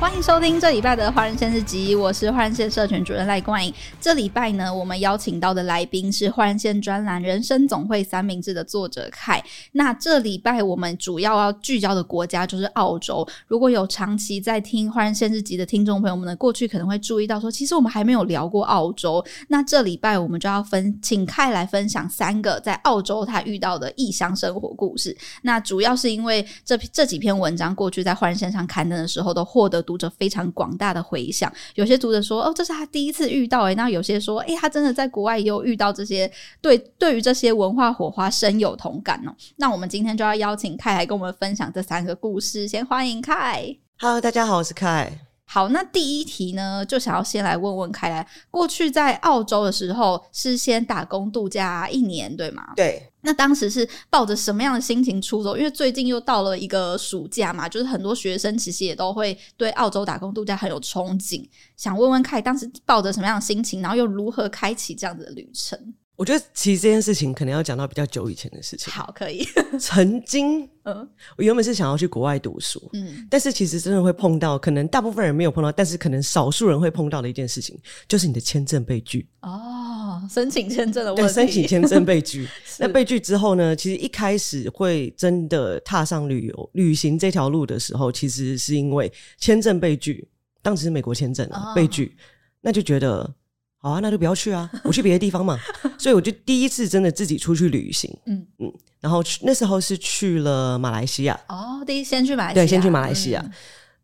欢迎收听这礼拜的华人线日集，我是华人线社群主任赖冠颖。这礼拜呢，我们邀请到的来宾是华人线专栏《人生总会三明治》的作者凯。那这礼拜我们主要要聚焦的国家就是澳洲。如果有长期在听华人线日集的听众朋友们呢，过去可能会注意到说，其实我们还没有聊过澳洲。那这礼拜我们就要分请凯来分享三个在澳洲他遇到的异乡生活故事。那主要是因为这这几篇文章过去在华人线上刊登的时候都获得读者非常广大的回响，有些读者说：“哦，这是他第一次遇到。”诶，那有些说：“诶，他真的在国外也有遇到这些，对，对于这些文化火花深有同感哦。”那我们今天就要邀请凯来跟我们分享这三个故事。先欢迎凯。Hello，大家好，我是凯。好，那第一题呢，就想要先来问问凯来，过去在澳洲的时候是先打工度假一年，对吗？对。那当时是抱着什么样的心情出走？因为最近又到了一个暑假嘛，就是很多学生其实也都会对澳洲打工度假很有憧憬。想问问凯，当时抱着什么样的心情，然后又如何开启这样子的旅程？我觉得其实这件事情可能要讲到比较久以前的事情。好，可以。曾经，嗯，我原本是想要去国外读书，嗯，但是其实真的会碰到，可能大部分人没有碰到，但是可能少数人会碰到的一件事情，就是你的签证被拒。哦，申请签证的问题。对，申请签证被拒。那被拒之后呢？其实一开始会真的踏上旅游旅行这条路的时候，其实是因为签证被拒，当时是美国签证啊，哦，被拒，那就觉得。好啊，那就不要去啊，我去别的地方嘛。所以我就第一次真的自己出去旅行，嗯嗯，然后去那时候是去了马来西亚。哦，第一先去马来西亚，对，先去马来西亚，嗯，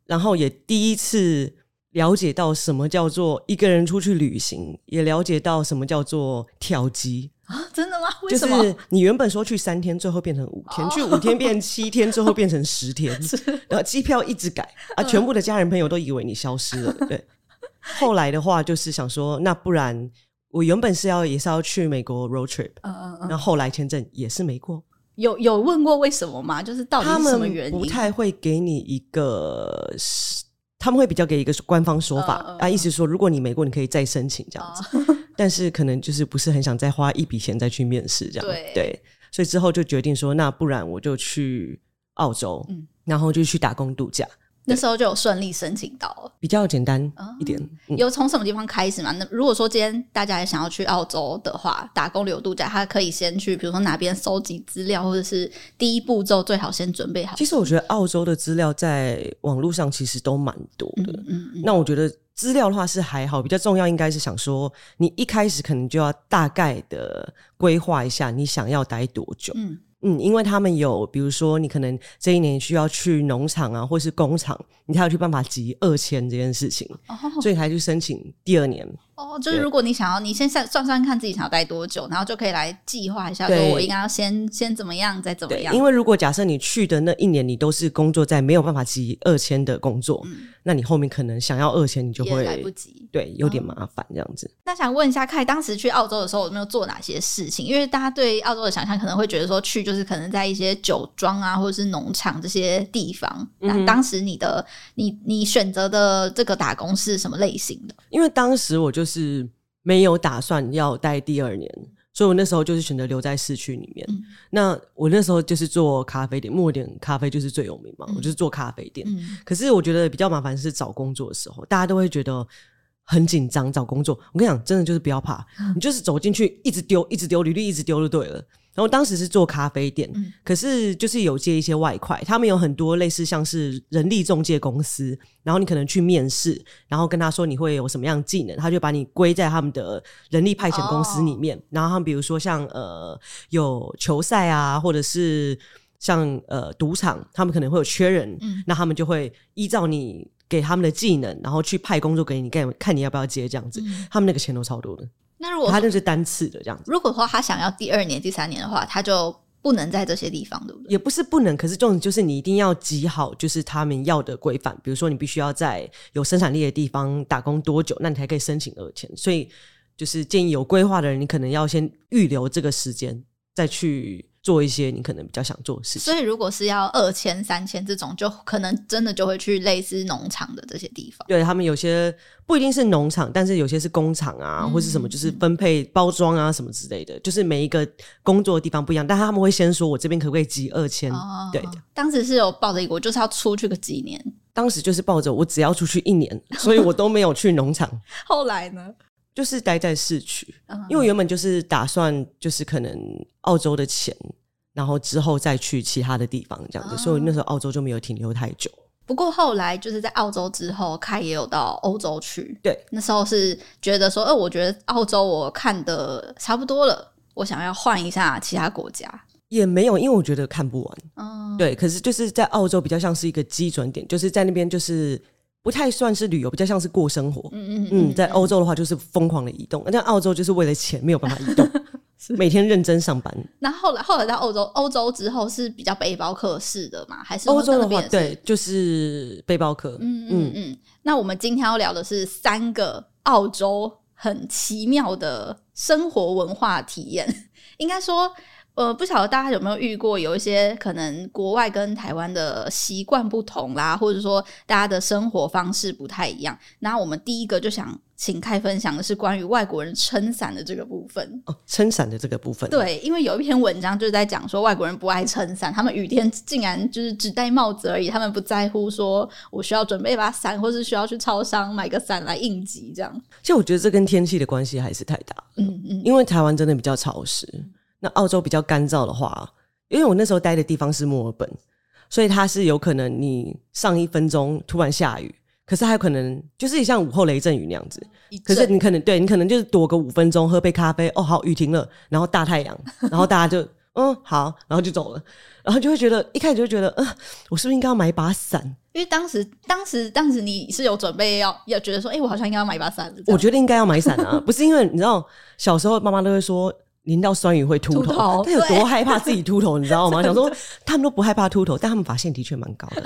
然后也第一次了解到什么叫做一个人出去旅行，也了解到什么叫做跳机啊，真的吗？为什么？就是你原本说去三天，最后变成五天；哦，去五天变七天，最后变成十天，然后机票一直改啊，全部的家人朋友都以为你消失了，对。后来的话，就是想说，那不然我原本是要也是要去美国 road trip，嗯嗯嗯，那后来签证也是没过。有有问过为什么吗？就是到底是什么原因？他们不太会给你一个，他们会比较给一个官方说法，嗯嗯、啊，意思说如果你没过，你可以再申请这样子，嗯、但是可能就是不是很想再花一笔钱再去面试这样，对，对，所以之后就决定说，那不然我就去澳洲，嗯、然后就去打工度假。那时候就有顺利申请到了，比较简单一点。嗯、有从什么地方开始吗？那如果说今天大家也想要去澳洲的话，打工旅游度假，他可以先去，比如说哪边搜集资料，或者是第一步骤最好先准备好。其实我觉得澳洲的资料在网络上其实都蛮多的。嗯嗯，嗯。那我觉得资料的话是还好，比较重要应该是想说，你一开始可能就要大概的规划一下你想要待多久。嗯。嗯，因为他们有，比如说你可能这一年需要去农场啊，或是工厂，你才有去办法集二千这件事情，哦，所以才去申请第二年。哦，就是如果你想要，你先算算算看自己想要待多久，然后就可以来计划一下，说我应该要先先怎么样，再怎么样。因为如果假设你去的那一年你都是工作在没有办法集二千的工作，嗯，那你后面可能想要二千，你就会来不及，对，有点麻烦这样子。嗯。那想问一下，凯当时去澳洲的时候有没有做哪些事情？因为大家对澳洲的想象可能会觉得说去就是可能在一些酒庄啊，或者是农场这些地方。那，嗯，当时你的你你选择的这个打工是什么类型的？因为当时我就是。没有打算要待第二年，所以我那时候就是选择留在市区里面。嗯、那我那时候就是做咖啡店，墨点咖啡就是最有名嘛，嗯、我就是做咖啡店。嗯、可是我觉得比较麻烦是找工作的时候，大家都会觉得很紧张找工作。我跟你讲，真的就是不要怕，嗯、你就是走进去一直丢，一直丢履历，一直丢就对了。然后当时是做咖啡店，嗯、可是就是有接一些外快，他们有很多类似像是人力中介公司，然后你可能去面试，然后跟他说你会有什么样的技能，他就把你归在他们的人力派遣公司里面。哦、然后他们比如说像呃有球赛啊，或者是像呃赌场，他们可能会有缺人，嗯、那他们就会依照你给他们的技能，然后去派工作给你，看看你要不要接这样子。嗯、他们那个钱都超多的。那如果他就是单次的这样子，如果说他想要第二年、第三年的话，他就不能在这些地方，对不对？也不是不能，可是重点就是你一定要集好，就是他们要的规范。比如说，你必须要在有生产力的地方打工多久，那你才可以申请二签。所以，就是建议有规划的人，你可能要先预留这个时间再去做一些你可能比较想做的事情。所以如果是要二千、三千这种，就可能真的就会去类似农场的这些地方。对，他们有些不一定是农场，但是有些是工厂啊，嗯、或是什么，就是分配包装啊什么之类的。就是每一个工作的地方不一样，但他们会先说我这边可不可以集二千？哦、对的。当时是有抱着一个，我就是要出去个几年。当时就是抱着我只要出去一年，所以我都没有去农场。后来呢？就是待在市区，因为我原本就是打算就是可能澳洲的钱，然后之后再去其他的地方这样子，所以那时候澳洲就没有停留太久。不过后来就是在澳洲之后，凯也有到欧洲去。对，那时候是觉得说，呃，我觉得澳洲我看的差不多了，我想要换一下其他国家。也没有，因为我觉得看不完。嗯，对，可是就是在澳洲比较像是一个基准点，就是在那边就是。不太算是旅游，比较像是过生活。嗯嗯嗯，在欧洲的话就是疯狂的移动，那澳洲就是为了钱没有办法移动，每天认真上班。那后来后来到欧洲，欧洲之后是比较背包客式的嘛？还是欧洲的话，对，就是背包客。嗯嗯嗯。那我们今天要聊的是三个澳洲很奇妙的生活文化体验，应该说。呃，不晓得大家有没有遇过，有一些可能国外跟台湾的习惯不同啦，或者说大家的生活方式不太一样。那我们第一个就想请开分享的是关于外国人撑伞的这个部分。哦，撑伞的这个部分。对，因为有一篇文章就是在讲说外国人不爱撑伞，他们雨天竟然就是只戴帽子而已，他们不在乎说我需要准备一把伞，或是需要去超商买个伞来应急这样。其实我觉得这跟天气的关系还是太大。嗯嗯，因为台湾真的比较潮湿。那澳洲比较干燥的话，因为我那时候待的地方是墨尔本，所以它是有可能你上一分钟突然下雨，可是还有可能就是像午后雷阵雨那样子。可是你可能对你可能就是躲个五分钟，喝杯咖啡，哦好，雨停了，然后大太阳，然后大家就嗯好，然后就走了，然后就会觉得一开始就会觉得，嗯，我是不是应该要买一把伞？因为当时当时当时你是有准备要要觉得说，哎、欸，我好像应该要买一把伞。我觉得应该要买伞啊，不是因为你知道小时候妈妈都会说。淋到酸雨会秃头，他有多害怕自己秃头，你知道吗？想说他们都不害怕秃头，但他们发现的确蛮高的。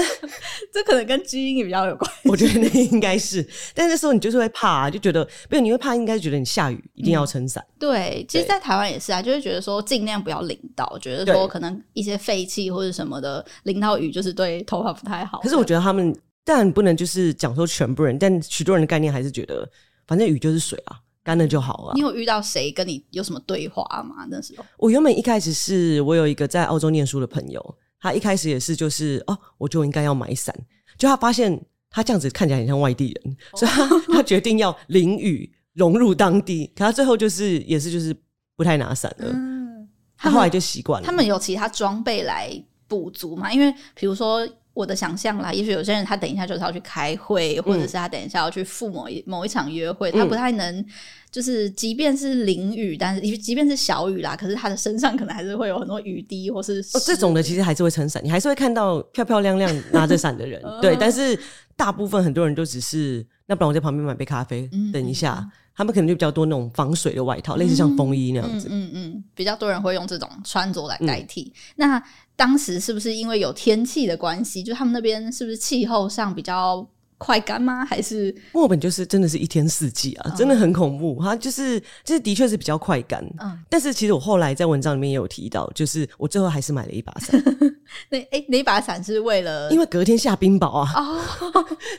这可能跟基因也比较有关系。我觉得那应该是，但那时候你就是会怕啊，就觉得不有你会怕，应该觉得你下雨一定要撑伞。对，其实，在台湾也是啊，就会觉得说尽量不要淋到，觉得说可能一些废气或者什么的淋到雨，就是对头发不太好。可是我觉得他们，但不能就是讲说全部人，但许多人的概念还是觉得，反正雨就是水啊。干了就好了。你有遇到谁跟你有什么对话吗？那时候我原本一开始是我有一个在澳洲念书的朋友，他一开始也是就是哦，我就应该要买伞，就他发现他这样子看起来很像外地人，哦、所以他 他决定要淋雨融入当地，可他最后就是也是就是不太拿伞了。嗯，他后来就习惯了。他们有其他装备来补足嘛？因为比如说。我的想象啦，也许有些人他等一下就是要去开会，或者是他等一下要去赴某一某一场约会，嗯、他不太能，就是即便是淋雨，但是即便是小雨啦，可是他的身上可能还是会有很多雨滴，或是哦，这种的其实还是会撑伞，你还是会看到漂漂亮亮拿着伞的人，对，但是大部分很多人都只是，那不然我在旁边买杯咖啡，嗯、等一下，他们可能就比较多那种防水的外套，嗯、类似像风衣那样子，嗯嗯，嗯，比较多人会用这种穿着来代替，嗯、那。当时是不是因为有天气的关系？就他们那边是不是气候上比较快干吗？还是墨尔本就是真的是一天四季啊，嗯、真的很恐怖。它就是，就是的确是比较快干。嗯，但是其实我后来在文章里面也有提到，就是我最后还是买了一把伞。那哎、欸，那把伞是为了？因为隔天下冰雹啊！哦，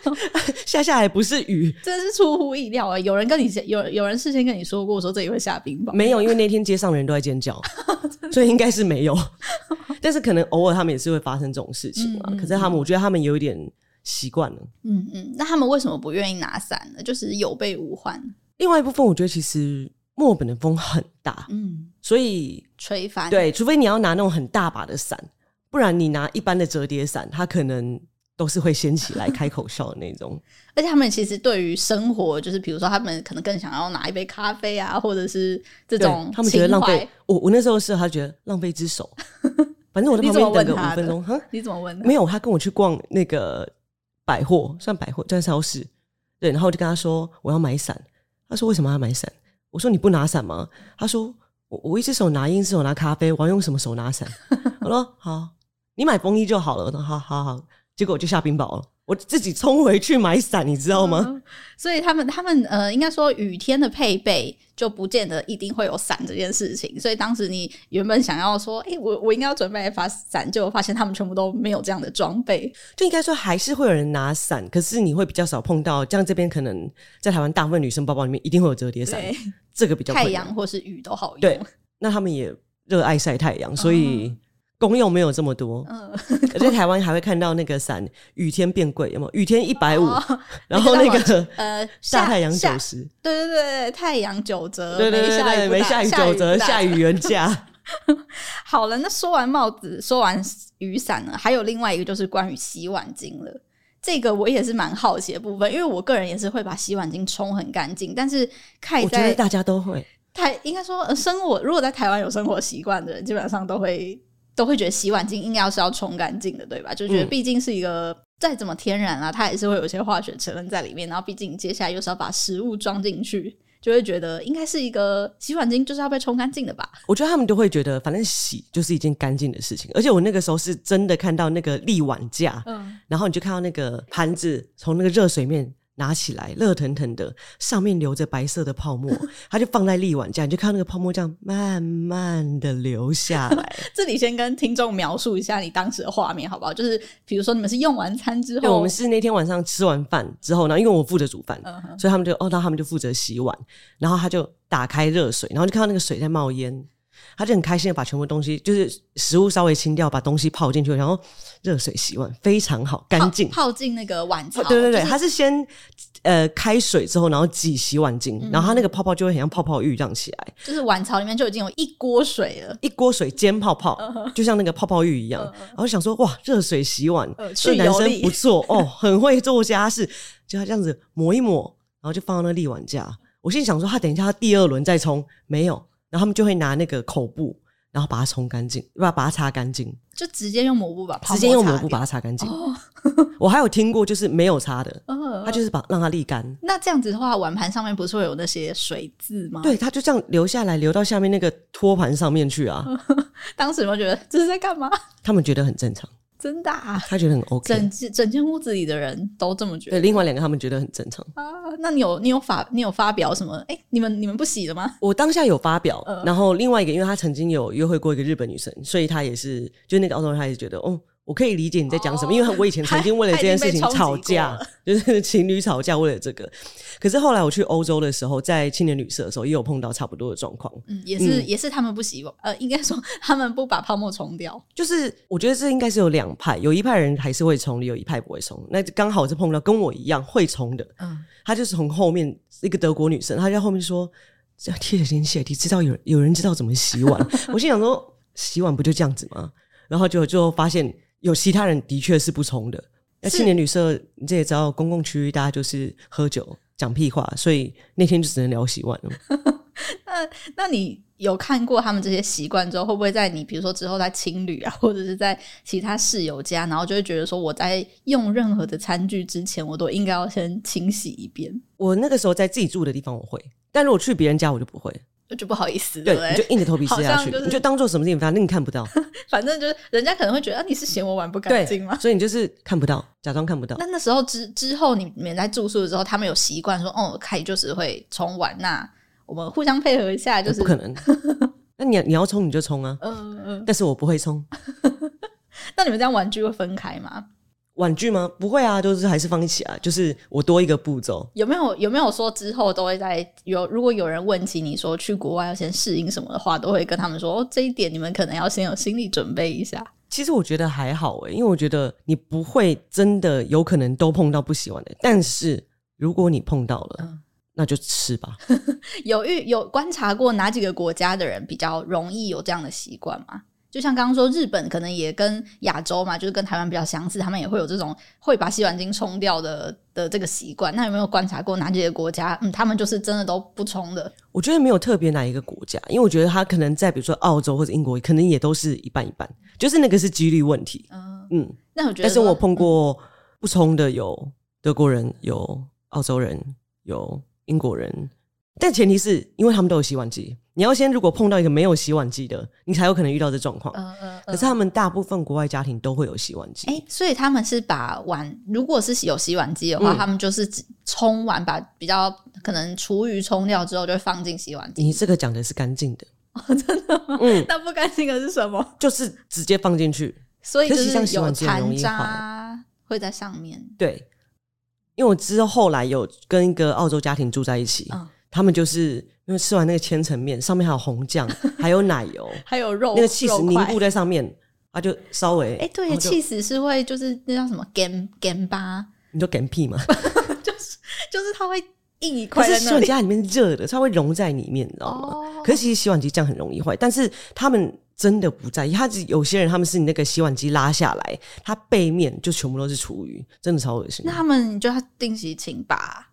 下下来不是雨，真的是出乎意料啊！有人跟你有有人事先跟你说过说这里会下冰雹？没有，因为那天街上的人都在尖叫，所以应该是没有。但是可能偶尔他们也是会发生这种事情嘛。嗯嗯、可是他们，我觉得他们有一点习惯了。嗯嗯，那他们为什么不愿意拿伞呢？就是有备无患。另外一部分，我觉得其实墨尔本的风很大，嗯，所以吹翻。对，除非你要拿那种很大把的伞，不然你拿一般的折叠伞，它可能。都是会掀起来开口笑的那种，而且他们其实对于生活，就是比如说他们可能更想要拿一杯咖啡啊，或者是这种，他们觉得浪费。我我那时候是他觉得浪费之手，反正我在 旁边等个五分钟，哈，你怎么问？没有，他跟我去逛那个百货，算百货，算超市，对，然后我就跟他说我要买伞，他说为什么要买伞？我说你不拿伞吗？他说我我一只手拿，一只手拿咖啡，我要用什么手拿伞？我说好，你买风衣就好了。我说好好好。结果就下冰雹了，我我自己冲回去买伞，你知道吗？嗯、所以他们他们呃，应该说雨天的配备就不见得一定会有伞这件事情。所以当时你原本想要说，哎、欸，我我应该要准备一把伞，就发现他们全部都没有这样的装备。就应该说还是会有人拿伞，可是你会比较少碰到。像这边可能在台湾，大部分女生包包里面一定会有折叠伞，这个比较太阳或是雨都好用。对，那他们也热爱晒太阳，所以。嗯功用没有这么多，嗯，在台湾还会看到那个伞，雨天变贵，有没有？雨天一百五，然后那个呃，大太阳九十，对对对，太阳九折，对对对对，没下雨九折，下雨原价。好了，那说完帽子，说完雨伞呢，还有另外一个就是关于洗碗巾了。这个我也是蛮好奇的部分，因为我个人也是会把洗碗巾冲很干净，但是看在我觉得大家都会，台应该说生活，如果在台湾有生活习惯的人，基本上都会。都会觉得洗碗巾应该要是要冲干净的，对吧？就觉得毕竟是一个再怎么天然啊，它也是会有一些化学成分在里面。然后毕竟接下来又是要把食物装进去，就会觉得应该是一个洗碗巾就是要被冲干净的吧？我觉得他们都会觉得，反正洗就是一件干净的事情。而且我那个时候是真的看到那个沥碗架，嗯，然后你就看到那个盘子从那个热水面。拿起来，热腾腾的，上面留着白色的泡沫，它就放在沥碗架，你就看到那个泡沫这样慢慢的流下来。这里先跟听众描述一下你当时的画面好不好？就是比如说你们是用完餐之后，对，我们是那天晚上吃完饭之后呢，因为我负责煮饭，所以他们就哦，那他们就负责洗碗，然后他就打开热水，然后就看到那个水在冒烟。他就很开心的把全部东西，就是食物稍微清掉，把东西泡进去，然后热水洗碗，非常好，干净。泡进那个碗槽。对对对，他、就是先呃开水之后，然后挤洗碗巾，嗯、然后他那个泡泡就会很像泡泡浴这样起来。就是碗槽里面就已经有一锅水了，一锅水煎泡泡，uh. 就像那个泡泡浴一样。Uh. 然后想说哇，热水洗碗，这、uh, 男生不错哦，很会做家事，就他这样子抹一抹，然后就放到那沥碗架。我心里想说，他等一下他第二轮再冲，没有。然后他们就会拿那个口布，然后把它冲干净，把把它擦干净，就直接用抹布把它直接用抹布把它擦干净。哦、我还有听过，就是没有擦的，哦、他就是把让它沥干。那这样子的话，碗盘上面不是会有那些水渍吗？对，它就这样流下来，流到下面那个托盘上面去啊。当时有没有觉得这是在干嘛？他们觉得很正常。真的啊，他觉得很 OK，整整间屋子里的人都这么觉得。对，另外两个他们觉得很正常啊。那你有你有发你有发表什么？哎、欸，你们你们不洗的吗？我当下有发表，呃、然后另外一个，因为他曾经有约会过一个日本女生，所以他也是，就那个澳洲人，他也觉得，哦。我可以理解你在讲什么，哦、因为我以前曾经为了这件事情吵架，就是情侣吵架为了这个。可是后来我去欧洲的时候，在青年旅社的时候，也有碰到差不多的状况。嗯，也是、嗯、也是他们不洗，呃，应该说他们不把泡沫冲掉。就是我觉得这应该是有两派，有一派人还是会冲，有一派不会冲。那刚好是碰到跟我一样会冲的，嗯，他就是从后面一个德国女生，她在后面说：“这贴着点血，你知道有有人知道怎么洗碗？” 我心想说：“洗碗不就这样子吗？”然后就就发现。有其他人的确是不冲的。那青年旅社，你这也知道，公共区域大家就是喝酒讲屁话，所以那天就只能聊洗碗了。那那你有看过他们这些习惯之后，会不会在你比如说之后在青旅啊，或者是在其他室友家，然后就会觉得说我在用任何的餐具之前，我都应该要先清洗一遍？我那个时候在自己住的地方我会，但如果去别人家我就不会。就不好意思，对，你就硬着头皮吃下去，你就当做什么事情，反正你看不到。反正就是人家可能会觉得，啊，你是嫌我碗不干净吗？所以你就是看不到，假装看不到。那那时候之之后，你们在住宿的时候，他们有习惯说，哦，凯就是会冲碗，那我们互相配合一下，就是不可能。那你你要冲你就冲啊，嗯嗯，但是我不会冲。那你们这样玩具会分开吗？玩具吗？不会啊，就是还是放一起啊。就是我多一个步骤。有没有有没有说之后都会在有？如果有人问起你说去国外要先适应什么的话，都会跟他们说哦，这一点你们可能要先有心理准备一下。其实我觉得还好诶，因为我觉得你不会真的有可能都碰到不喜欢的。但是如果你碰到了，嗯、那就吃吧。有遇有观察过哪几个国家的人比较容易有这样的习惯吗？就像刚刚说，日本可能也跟亚洲嘛，就是跟台湾比较相似，他们也会有这种会把洗碗巾冲掉的的这个习惯。那有没有观察过哪几个国家？嗯，他们就是真的都不冲的？我觉得没有特别哪一个国家，因为我觉得他可能在比如说澳洲或者英国，可能也都是一半一半，就是那个是几率问题。嗯嗯，那我觉得，但是我碰过不冲的有德国人，有澳洲人，有英国人。但前提是因为他们都有洗碗机，你要先如果碰到一个没有洗碗机的，你才有可能遇到这状况。嗯嗯。可是他们大部分国外家庭都会有洗碗机。哎、欸，所以他们是把碗，如果是有洗碗机的话，嗯、他们就是冲完，把比较可能厨余冲掉之后，就会放进洗碗机。你这个讲的是干净的。哦，真的吗？嗯。那不干净的是什么？就是直接放进去。所以就是有残渣会在上面。对。因为我之后来有跟一个澳洲家庭住在一起，嗯、他们就是因为吃完那个千层面，上面还有红酱，还有奶油，还有肉，那个起司凝固在上面，他就稍微哎、欸，对，起司是会就是那叫什么 gam gam 巴，你说 gam 屁吗？就是就是它会硬一块在那里，是洗碗机里面热的，它会融在里面，你知道吗？哦、可是其实洗碗机这样很容易坏，但是他们。真的不在意，他有些人他们是你那个洗碗机拉下来，它背面就全部都是厨余，真的超恶心。那他们就要定期清吧？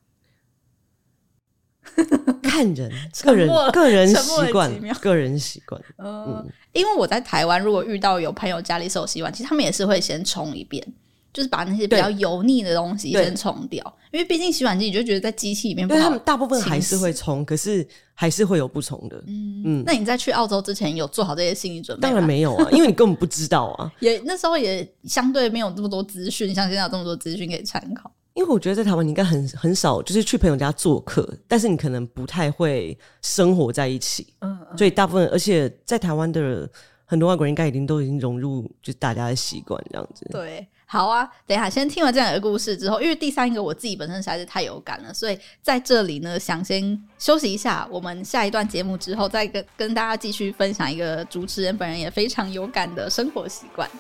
看人，个人个人习惯，个人习惯。嗯，嗯，因为我在台湾，如果遇到有朋友家里是有洗碗机，他们也是会先冲一遍。就是把那些比较油腻的东西先冲掉，因为毕竟洗碗机你就觉得在机器里面不好，他们大部分还是会冲，可是还是会有不冲的。嗯嗯，那你在去澳洲之前有做好这些心理准备吗？当然没有啊，因为你根本不知道啊。也那时候也相对没有这么多资讯，像现在有这么多资讯可以参考。因为我觉得在台湾你应该很很少，就是去朋友家做客，但是你可能不太会生活在一起。嗯，嗯，所以大部分，而且在台湾的很多外国人应该已经都已经融入，就是大家的习惯这样子。对。好啊，等一下先听完这两个故事之后，因为第三个我自己本身实在是太有感了，所以在这里呢，想先休息一下。我们下一段节目之后，再跟跟大家继续分享一个主持人本人也非常有感的生活习惯。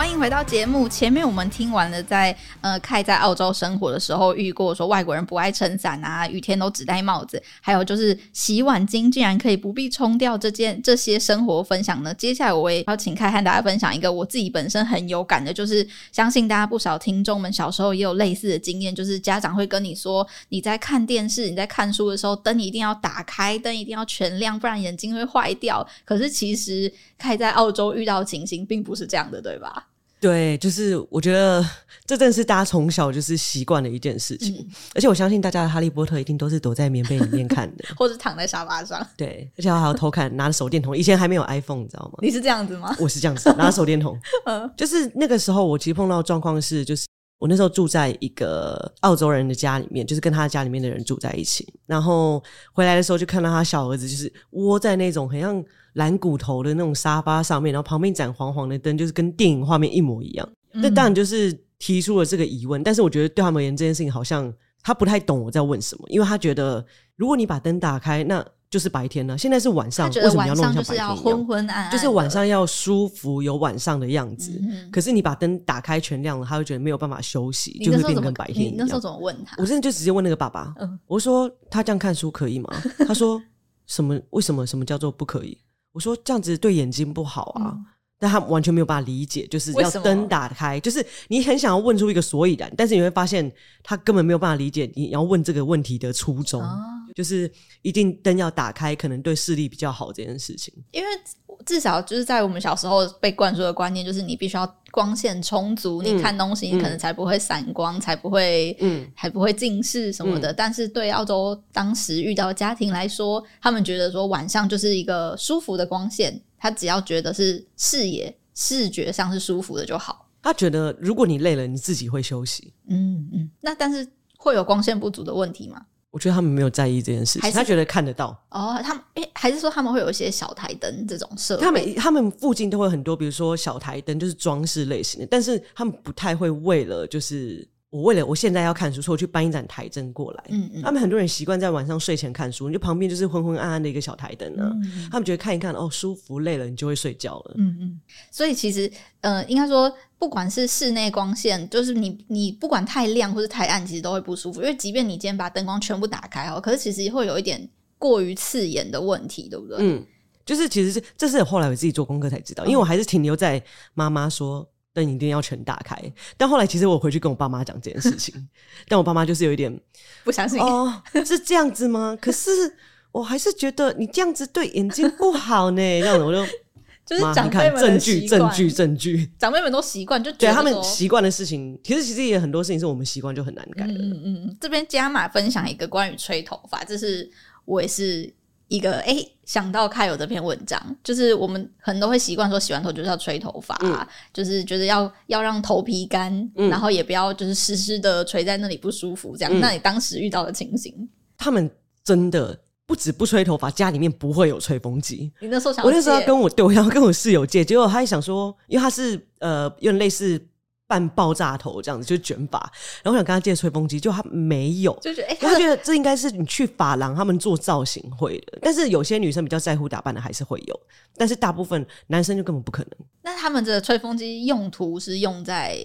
欢迎回到节目。前面我们听完了在，呃凯在澳洲生活的时候遇过说外国人不爱撑伞啊，雨天都只戴帽子，还有就是洗碗巾竟然可以不必冲掉这件 这些生活分享呢。接下来我也要请凯和大家分享一个我自己本身很有感的，就是相信大家不少听众们小时候也有类似的经验，就是家长会跟你说，你在看电视、你在看书的时候，灯一定要打开，灯一定要全亮，不然眼睛会坏掉。可是其实凯在澳洲遇到情形并不是这样的，对吧？对，就是我觉得这正是大家从小就是习惯的一件事情，嗯、而且我相信大家的《哈利波特》一定都是躲在棉被里面看的，或者躺在沙发上。对，而且还要偷看，拿着手电筒。以前还没有 iPhone，你知道吗？你是这样子吗？我是这样子，拿着手电筒。嗯，就是那个时候，我其实碰到的状况是，就是我那时候住在一个澳洲人的家里面，就是跟他家里面的人住在一起，然后回来的时候就看到他小儿子就是窝在那种很像。蓝骨头的那种沙发上面，然后旁边一盏黄黄的灯，就是跟电影画面一模一样。那、嗯、当然就是提出了这个疑问，但是我觉得对他们而言，这件事情好像他不太懂我在问什么，因为他觉得如果你把灯打开，那就是白天呢。现在是晚上，为什么要弄像白天一样？昏昏暗暗，就是晚上要舒服，有晚上的样子。嗯、可是你把灯打开全亮了，他会觉得没有办法休息，就会变成跟白天一样。你那时候怎么问他？我真的就直接问那个爸爸，嗯、我说他这样看书可以吗？他说什么？为什么？什么叫做不可以？我说这样子对眼睛不好啊，嗯、但他完全没有办法理解，就是要灯打开，就是你很想要问出一个所以然，但是你会发现他根本没有办法理解你要问这个问题的初衷，哦、就是一定灯要打开，可能对视力比较好这件事情，因为。至少就是在我们小时候被灌输的观念，就是你必须要光线充足，嗯、你看东西你可能才不会散光，嗯、才不会，嗯，还不会近视什么的。嗯、但是对澳洲当时遇到家庭来说，他们觉得说晚上就是一个舒服的光线，他只要觉得是视野视觉上是舒服的就好。他觉得如果你累了，你自己会休息。嗯嗯，那但是会有光线不足的问题吗？我觉得他们没有在意这件事情，他觉得看得到哦。他们诶、欸，还是说他们会有一些小台灯这种设备？他们他们附近都会很多，比如说小台灯，就是装饰类型的。但是他们不太会为了就是我为了我现在要看书，所以我去搬一盏台灯过来。嗯嗯。他们很多人习惯在晚上睡前看书，你就旁边就是昏昏暗暗的一个小台灯啊。嗯嗯。他们觉得看一看哦，舒服，累了你就会睡觉了。嗯嗯。所以其实呃，应该说。不管是室内光线，就是你你不管太亮或是太暗，其实都会不舒服。因为即便你今天把灯光全部打开哦，可是其实会有一点过于刺眼的问题，对不对？嗯，就是其实是这是后来我自己做功课才知道，因为我还是停留在妈妈说灯一定要全打开，但后来其实我回去跟我爸妈讲这件事情，但我爸妈就是有一点不相信哦，是这样子吗？可是我还是觉得你这样子对眼睛不好呢。这样子我就 就是长辈们证据证据证据，长辈们都习惯，就觉得他们习惯的事情，其实其实也很多事情是我们习惯就很难改的。嗯嗯嗯，这边加码分享一个关于吹头发，这是我也是。一个哎、欸，想到开有这篇文章，就是我们很多会习惯说洗完头就是要吹头发，啊，嗯、就是觉得要要让头皮干，嗯、然后也不要就是湿湿的垂在那里不舒服这样。嗯、那你当时遇到的情形？他们真的不止不吹头发，家里面不会有吹风机。你那时候想，我那时候要跟我对，我要跟我室友借，结果他还想说，因为他是呃有点类似。半爆炸头这样子就卷发，然后我想跟他借吹风机，就他没有，就觉得、欸、他觉得这应该是你去发廊他们做造型会的，但是有些女生比较在乎打扮的还是会有，但是大部分男生就根本不可能。那他们的吹风机用途是用在？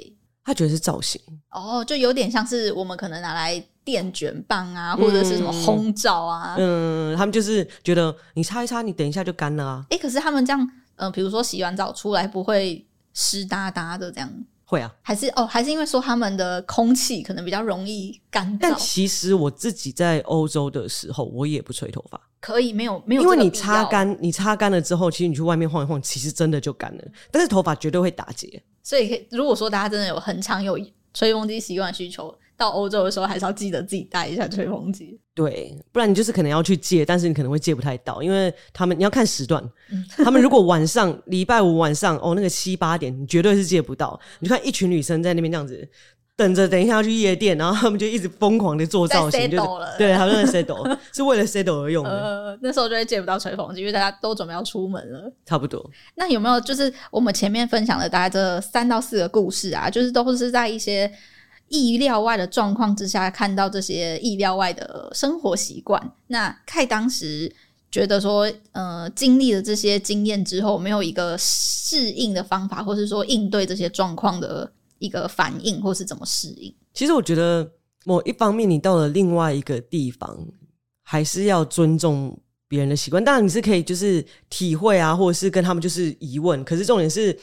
他觉得是造型哦，就有点像是我们可能拿来电卷棒啊，或者是什么烘罩啊嗯。嗯，他们就是觉得你擦一擦，你等一下就干了啊。哎、欸，可是他们这样，嗯、呃，比如说洗完澡出来不会湿哒哒的这样。会啊，还是哦，还是因为说他们的空气可能比较容易干燥。但其实我自己在欧洲的时候，我也不吹头发，可以没有没有，因为你擦干，你擦干了之后，其实你去外面晃一晃，其实真的就干了。但是头发绝对会打结，所以如果说大家真的有很常有吹风机习惯需求。到欧洲的时候，还是要记得自己带一下吹风机。对，不然你就是可能要去借，但是你可能会借不太到，因为他们你要看时段。嗯、他们如果晚上礼拜五晚上哦，那个七八点，你绝对是借不到。你就看一群女生在那边这样子等着，等一下要去夜店，然后他们就一直疯狂的做造型，就是对，他们在 settle 是为了 settle 而用的。呃，那时候就会借不到吹风机，因为大家都准备要出门了。差不多。那有没有就是我们前面分享的大概这三到四个故事啊？就是都是在一些。意料外的状况之下，看到这些意料外的生活习惯，那恺当时觉得说，呃，经历了这些经验之后，没有一个适应的方法，或是说应对这些状况的一个反应，或是怎么适应？其实我觉得，某一方面，你到了另外一个地方，还是要尊重别人的习惯。当然，你是可以就是体会啊，或者是跟他们就是疑问。可是重点是。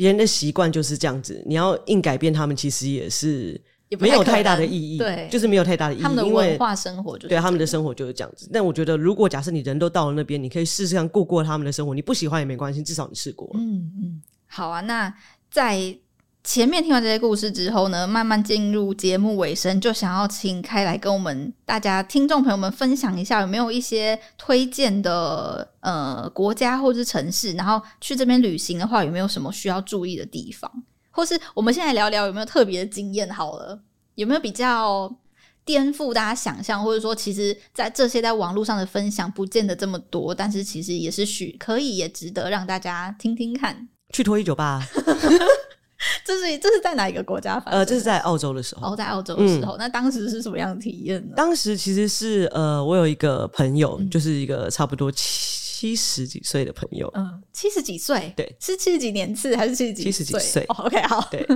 别人的习惯就是这样子，你要硬改变他们，其实也是没有太大的意义。对，就是没有太大的意义。他们的文化生活就对他们的生活就是这样子。但我觉得，如果假设你人都到了那边，你可以试试看过过他们的生活。你不喜欢也没关系，至少你试过。嗯嗯，好啊。那在。前面听完这些故事之后呢，慢慢进入节目尾声，就想要请开来跟我们大家听众朋友们分享一下，有没有一些推荐的呃国家或是城市，然后去这边旅行的话，有没有什么需要注意的地方？或是我们现在聊聊有没有特别的经验？好了，有没有比较颠覆大家想象，或者说其实在这些在网络上的分享不见得这么多，但是其实也是许可以也值得让大家听听看。去脱衣酒吧。这是这是在哪一个国家？呃，这是在澳洲的时候。哦，在澳洲的时候，嗯、那当时是什么样的体验呢？当时其实是呃，我有一个朋友，嗯、就是一个差不多七十几岁的朋友。嗯，七十几岁，对，是七十几年次还是七十几岁？七十几岁。哦，OK，好。对，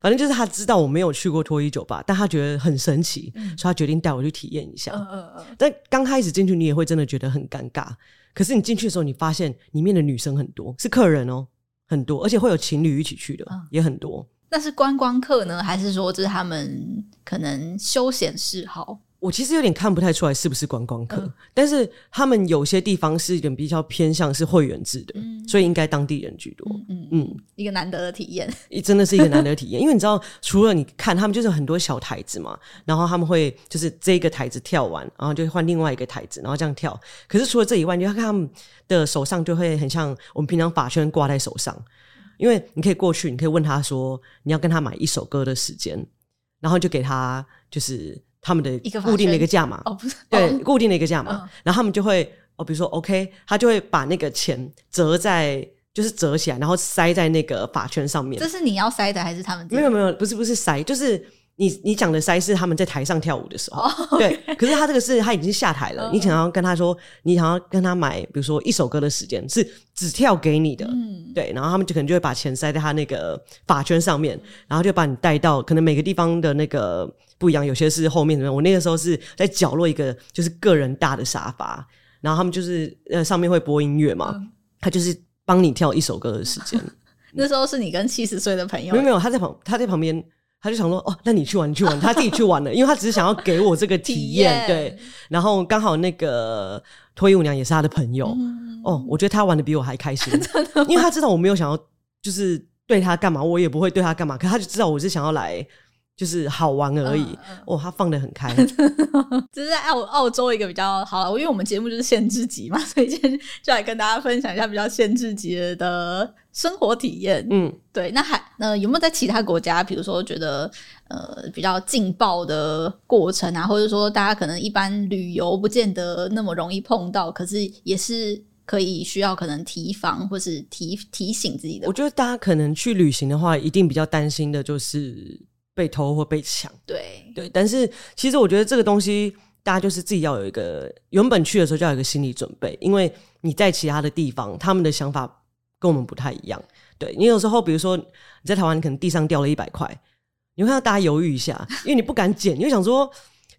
反正就是他知道我没有去过脱衣酒吧，但他觉得很神奇，嗯、所以他决定带我去体验一下。嗯嗯嗯。但刚开始进去，你也会真的觉得很尴尬。可是你进去的时候，你发现里面的女生很多，是客人哦。很多，而且会有情侣一起去的，嗯、也很多。那是观光客呢，还是说这是他们可能休闲嗜好？我其实有点看不太出来是不是观光客，嗯、但是他们有些地方是一点比较偏向是会员制的，嗯、所以应该当地人居多。嗯嗯，嗯一个难得的体验，真的是一个难得的体验。因为你知道，除了你看他们就是很多小台子嘛，然后他们会就是这个台子跳完，然后就换另外一个台子，然后这样跳。可是除了这以外，你要看他们的手上就会很像我们平常发圈挂在手上，因为你可以过去，你可以问他说你要跟他买一首歌的时间，然后就给他就是。他们的固定的一个价码，哦不是，对，哦、固定的一个价码，嗯、然后他们就会哦，比如说 OK，他就会把那个钱折在，就是折起来，然后塞在那个发圈上面。这是你要塞的还是他们？没有没有，不是不是塞，就是。你你讲的塞是他们在台上跳舞的时候，oh. 对。可是他这个是他已经下台了，你想要跟他说，你想要跟他买，比如说一首歌的时间是只跳给你的，嗯，对。然后他们就可能就会把钱塞在他那个发圈上面，然后就把你带到可能每个地方的那个不一样，有些是后面的。我那个时候是在角落一个就是个人大的沙发，然后他们就是呃上面会播音乐嘛，嗯、他就是帮你跳一首歌的时间。那时候是你跟七十岁的朋友？没有没有，他在旁他在旁边。他就想说，哦，那你去玩，你去玩，他自己去玩了，因为他只是想要给我这个体验，对。然后刚好那个脱衣舞娘也是他的朋友，嗯、哦，我觉得他玩的比我还开心，因为他知道我没有想要，就是对他干嘛，我也不会对他干嘛，可他就知道我是想要来。就是好玩而已，嗯、哦，他放得很开。这是在澳澳洲一个比较好，因为我们节目就是限制级嘛，所以今天就来跟大家分享一下比较限制级的生活体验。嗯，对。那还呃有没有在其他国家，比如说觉得呃比较劲爆的过程啊，或者说大家可能一般旅游不见得那么容易碰到，可是也是可以需要可能提防或是提提醒自己的。我觉得大家可能去旅行的话，一定比较担心的就是。被偷或被抢，对对，但是其实我觉得这个东西，大家就是自己要有一个原本去的时候就要有一个心理准备，因为你在其他的地方，他们的想法跟我们不太一样。对，你有时候，比如说你在台湾，你可能地上掉了一百块，你会看到大家犹豫一下，因为你不敢捡，你会想说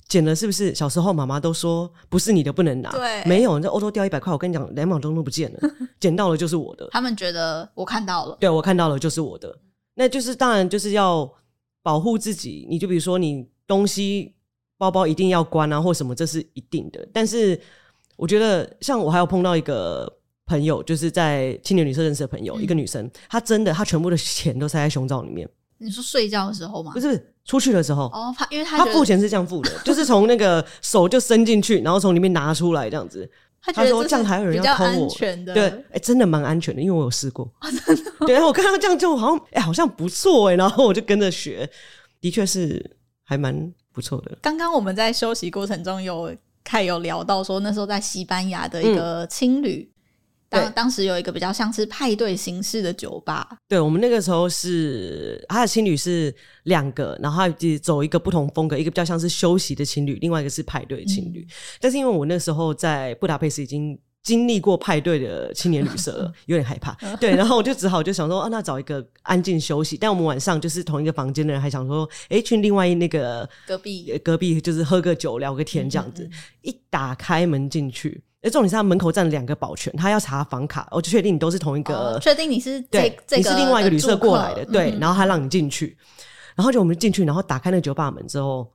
捡了是不是？小时候妈妈都说不是你的不能拿，对，没有，你在欧洲掉一百块，我跟你讲，两秒钟都不见了，捡到了就是我的。他们觉得我看到了，对，我看到了就是我的，那就是当然就是要。保护自己，你就比如说，你东西包包一定要关啊，或什么，这是一定的。但是我觉得，像我还有碰到一个朋友，就是在青年旅社认识的朋友，嗯、一个女生，她真的，她全部的钱都塞在胸罩里面。你说睡觉的时候吗？不是，出去的时候。哦，她因为她她付钱是这样付的，就是从那个手就伸进去，然后从里面拿出来这样子。他说这样还有人要偷我，对，哎、欸，真的蛮安全的，因为我有试过。啊、真的？对，然后我看到这样就好像，哎、欸，好像不错哎，然后我就跟着学，的确是还蛮不错的。刚刚我们在休息过程中有看有聊到说，那时候在西班牙的一个青旅。嗯当当时有一个比较像是派对形式的酒吧，对，我们那个时候是他的情侣是两个，然后他走一个不同风格，一个比较像是休息的情侣，另外一个是派对的青旅。嗯、但是因为我那时候在布达佩斯已经经历过派对的青年旅社了，有点害怕，对，然后我就只好就想说，啊，那找一个安静休息。但我们晚上就是同一个房间的人还想说，哎，去另外一那个隔壁隔壁就是喝个酒聊个天这样子，嗯嗯嗯一打开门进去。哎，重点是他门口站了两个保全，他要查房卡，我就确定你都是同一个，哦、确定你是这对，这个你是另外一个旅社过来的，对，然后他让你进去，然后就我们进去，然后打开那个酒吧门之后，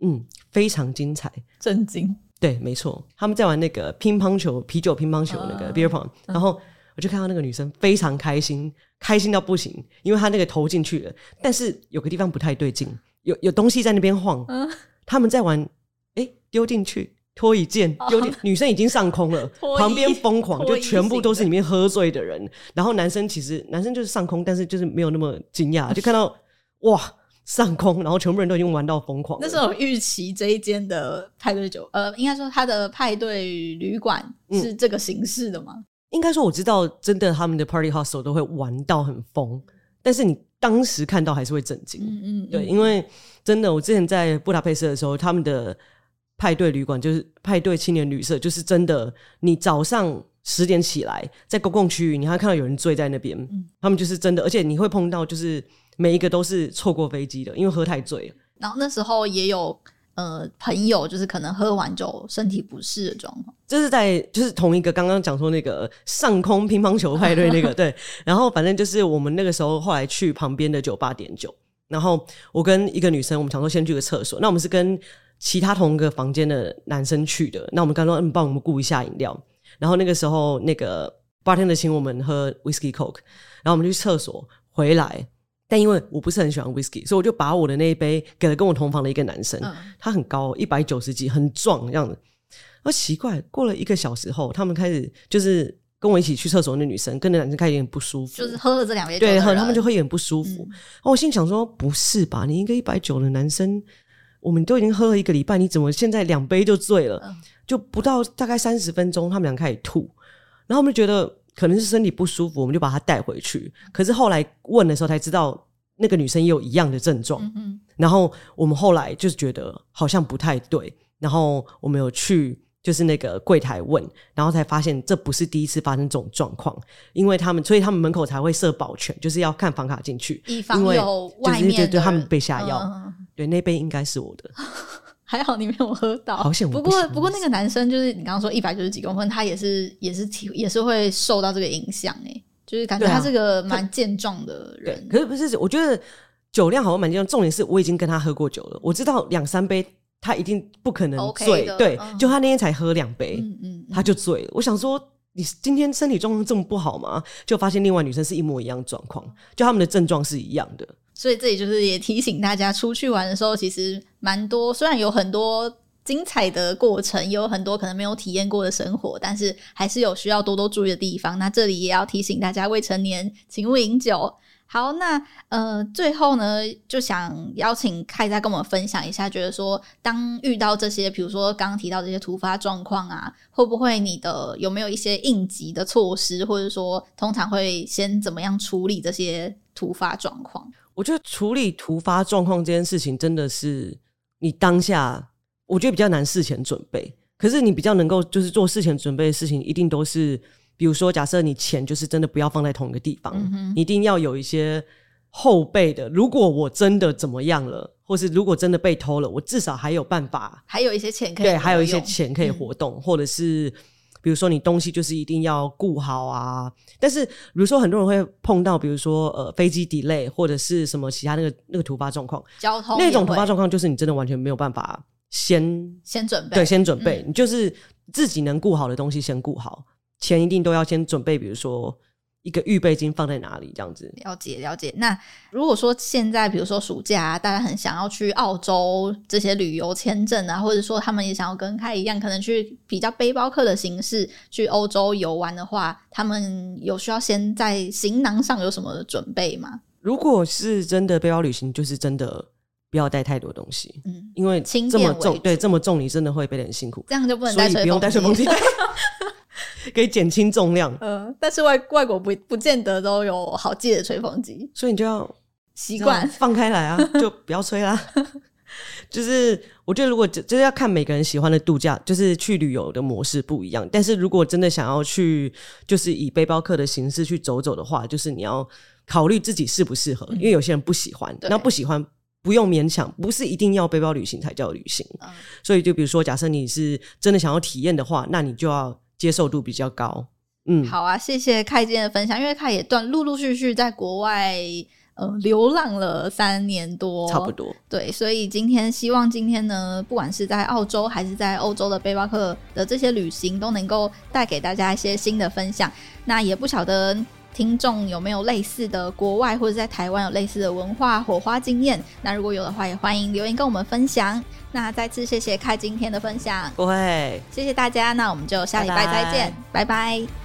嗯，非常精彩，震惊，对，没错，他们在玩那个乒乓球、啤酒乒乓球那个 beer pong，然后我就看到那个女生非常开心，开心到不行，因为她那个投进去了，但是有个地方不太对劲，有有东西在那边晃，嗯，他们在玩，哎，丢进去。脱一件，有点女生已经上空了，旁边疯狂，就全部都是里面喝醉的人。然后男生其实男生就是上空，但是就是没有那么惊讶，就看到哇上空，然后全部人都已经玩到疯狂。那时候预期这一间的派对酒，呃，应该说他的派对旅馆是这个形式的吗？嗯，应该说我知道，真的他们的 party hostel 都会玩到很疯，但是你当时看到还是会震惊。嗯，嗯嗯，对，因为真的，我之前在布达佩斯的时候，他们的。派对旅馆就是派对青年旅社，就是真的。你早上十点起来，在公共区域，你还看到有人醉在那边。嗯，他们就是真的，而且你会碰到，就是每一个都是错过飞机的，因为喝太醉了。然后那时候也有呃朋友，就是可能喝完酒身体不适的状况。这是在就是同一个刚刚讲说那个上空乒乓球派对那个 对，然后反正就是我们那个时候后来去旁边的酒吧点酒，然后我跟一个女生，我们想说先去个厕所，那我们是跟。其他同一个房间的男生去的，那我们刚说，嗯，帮我们顾一下饮料。然后那个时候，那个 bartender 请我们喝 whiskey coke，然后我们去厕所回来。但因为我不是很喜欢 whisky，所以我就把我的那一杯给了跟我同房的一个男生，嗯、他很高，一百九十几，很壮这样子。而奇怪，过了一个小时后，他们开始就是跟我一起去厕所的那女生跟那男生开始有点不舒服，就是喝了这两杯酒，对，喝他们就会有点不舒服。嗯、我心想说，不是吧？你一个一百九的男生。我们都已经喝了一个礼拜，你怎么现在两杯就醉了？嗯、就不到大概三十分钟，他们俩开始吐，然后我们就觉得可能是身体不舒服，我们就把他带回去。可是后来问的时候才知道，那个女生也有一样的症状。然后我们后来就是觉得好像不太对，然后我们有去就是那个柜台问，然后才发现这不是第一次发生这种状况，因为他们所以他们门口才会设保全，就是要看房卡进去，以防有外面就是对他们被下药。嗯对，那杯应该是我的，还好你没有喝到。好险！不过不过那个男生就是你刚刚说一百九十几公分，他也是也是体也是会受到这个影响诶，就是感觉他是个蛮健壮的人。可是不是？我觉得酒量好像蛮健壮，重点是我已经跟他喝过酒了，我知道两三杯他一定不可能醉，okay、对，嗯、就他那天才喝两杯，嗯嗯，他就醉了。我想说，你今天身体状况这么不好吗？就发现另外女生是一模一样状况，就他们的症状是一样的。所以这里就是也提醒大家，出去玩的时候其实蛮多，虽然有很多精彩的过程，也有很多可能没有体验过的生活，但是还是有需要多多注意的地方。那这里也要提醒大家，未成年请勿饮酒。好，那呃，最后呢，就想邀请凯再跟我们分享一下，觉得说，当遇到这些，比如说刚刚提到这些突发状况啊，会不会你的有没有一些应急的措施，或者说通常会先怎么样处理这些突发状况？我觉得处理突发状况这件事情，真的是你当下，我觉得比较难事前准备。可是你比较能够就是做事前准备的事情，一定都是。比如说，假设你钱就是真的不要放在同一个地方，一定要有一些后备的。如果我真的怎么样了，或是如果真的被偷了，我至少还有办法，还有一些钱可以对，还有一些钱可以活动，嗯、或者是比如说你东西就是一定要顾好啊。但是比如说很多人会碰到，比如说呃飞机 delay 或者是什么其他那个那个突发状况，交通那种突发状况，就是你真的完全没有办法先先准备，对，先准备，嗯、你就是自己能顾好的东西先顾好。钱一定都要先准备，比如说一个预备金放在哪里，这样子。了解了解。那如果说现在，比如说暑假啊，大家很想要去澳洲这些旅游签证啊，或者说他们也想要跟凯一样，可能去比较背包客的形式去欧洲游玩的话，他们有需要先在行囊上有什么准备吗？如果是真的背包旅行，就是真的不要带太多东西，嗯，因为这么重，对，这么重，你真的会背得很辛苦。这样就不能带，不用带吹风机。可以减轻重量，嗯、呃，但是外外国不不见得都有好借的吹风机，所以你就要习惯放开来啊，就不要吹啦。就是我觉得，如果就是要看每个人喜欢的度假，就是去旅游的模式不一样。但是如果真的想要去，就是以背包客的形式去走走的话，就是你要考虑自己适不适合，嗯、因为有些人不喜欢，那不喜欢不用勉强，不是一定要背包旅行才叫旅行。嗯、所以就比如说，假设你是真的想要体验的话，那你就要。接受度比较高，嗯，好啊，谢谢凯今天的分享，因为凯也断陆陆续续在国外呃流浪了三年多，差不多，对，所以今天希望今天呢，不管是在澳洲还是在欧洲的背包客的这些旅行，都能够带给大家一些新的分享。那也不晓得听众有没有类似的国外或者在台湾有类似的文化火花经验？那如果有的话，也欢迎留言跟我们分享。那再次谢谢开今天的分享，不会，谢谢大家，那我们就下礼拜再见，拜拜。拜拜。